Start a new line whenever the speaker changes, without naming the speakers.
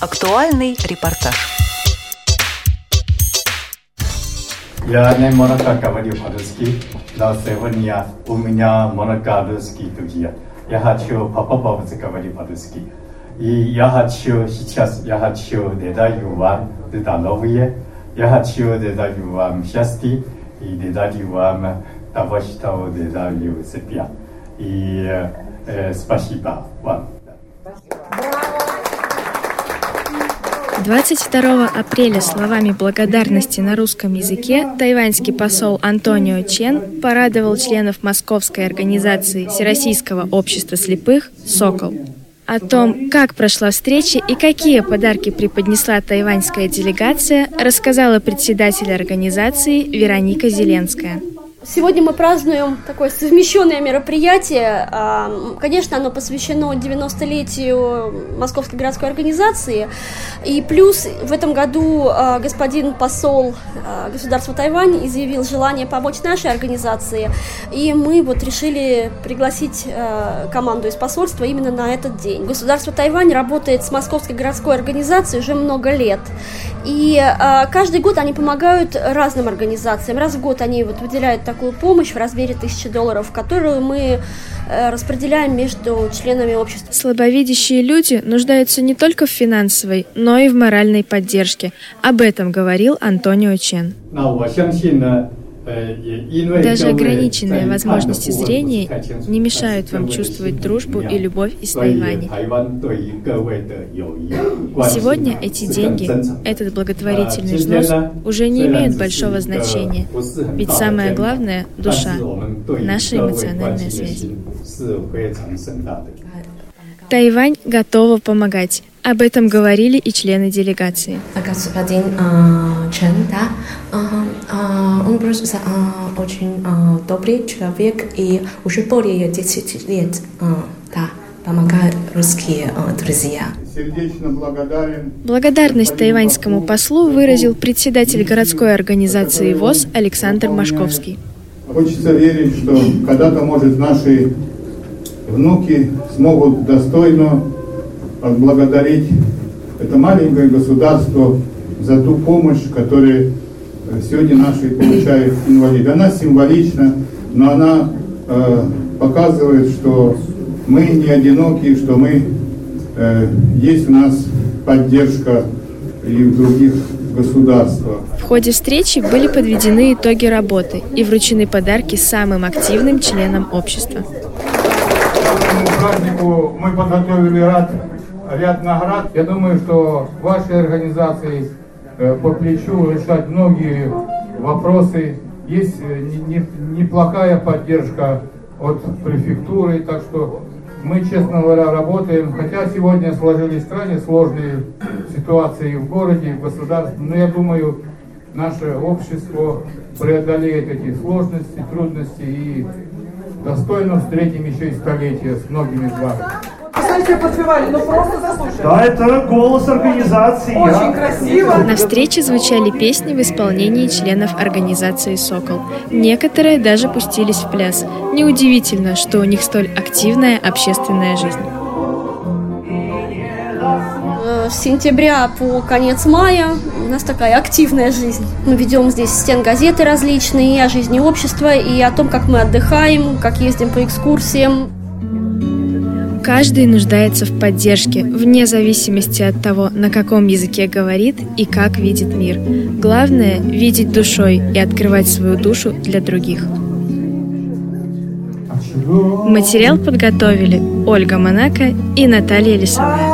Актуальный репортаж.
Я не монака говорю по-русски, но сегодня у меня монака русские друзья. Я хочу попробовать говорить по-русски. И я хочу сейчас, я хочу дедаю вам здоровье, я хочу дедаю вам счастье и дедаю вам того, что дедаю себя. И э, спасибо вам.
22 апреля словами благодарности на русском языке тайваньский посол Антонио Чен порадовал членов Московской организации Всероссийского общества слепых «Сокол». О том, как прошла встреча и какие подарки преподнесла тайваньская делегация, рассказала председатель организации Вероника Зеленская.
Сегодня мы празднуем такое совмещенное мероприятие. А, конечно, оно посвящено 90-летию Московской городской организации. И плюс в этом году а, господин посол а, государства Тайвань изъявил желание помочь нашей организации. И мы вот решили пригласить команду из посольства именно на этот день. Государство Тайвань работает с Московской городской организацией уже много лет. И каждый год они помогают разным организациям. Раз в год они вот выделяют такую помощь в размере тысячи долларов, которую мы э, распределяем между членами общества.
Слабовидящие люди нуждаются не только в финансовой, но и в моральной поддержке. Об этом говорил Антонио Чен. Даже ограниченные возможности зрения не мешают вам чувствовать дружбу и любовь из Тайваня. Сегодня эти деньги, этот благотворительный взнос уже не имеют большого значения, ведь самое главное – душа, наша эмоциональная связь. Тайвань готова помогать. Об этом говорили и члены делегации.
Господин э, Чен, да, э, он просто э, очень э, добрый человек и уже более 10 лет э, да, помогает русские э, друзья.
Благодарность тайваньскому послу выразил председатель городской организации ВОЗ Александр Машковский.
Хочется верить, что когда-то, может, наши внуки смогут достойно отблагодарить это маленькое государство за ту помощь, которую сегодня наши получают инвалиды. Она символична, но она э, показывает, что мы не одиноки, что мы э, есть у нас поддержка и в других государствах.
В ходе встречи были подведены итоги работы и вручены подарки самым активным членам общества.
К празднику мы подготовили ряд, ряд наград. Я думаю, что вашей организации э, по плечу решать многие вопросы. Есть э, неплохая поддержка от префектуры, так что мы, честно говоря, работаем, хотя сегодня сложились крайне сложные ситуации в городе, в государстве, но я думаю, наше общество преодолеет эти сложности, трудности и достойно встретим еще и столетие с многими из вас.
Кстати, подпевали, но просто заслушали.
Да, это голос организации.
Очень красиво.
На встрече звучали песни в исполнении членов организации «Сокол». Некоторые даже пустились в пляс. Неудивительно, что у них столь активная общественная жизнь.
С сентября по конец мая у нас такая активная жизнь. Мы ведем здесь стен газеты различные и о жизни общества, и о том, как мы отдыхаем, как ездим по экскурсиям.
Каждый нуждается в поддержке, вне зависимости от того, на каком языке говорит и как видит мир. Главное – видеть душой и открывать свою душу для других. Материал подготовили Ольга Монако и Наталья Лисовая.